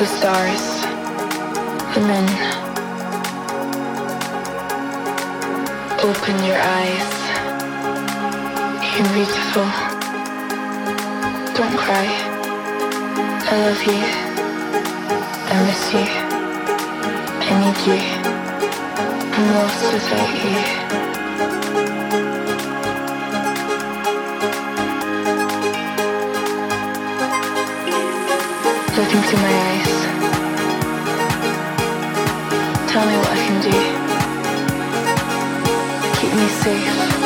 the stars, the men. Open your eyes. You're beautiful. Don't cry. I love you. I miss you. I need you. I'm lost without you. Look into my eyes. Tell me what I can do. Keep me safe.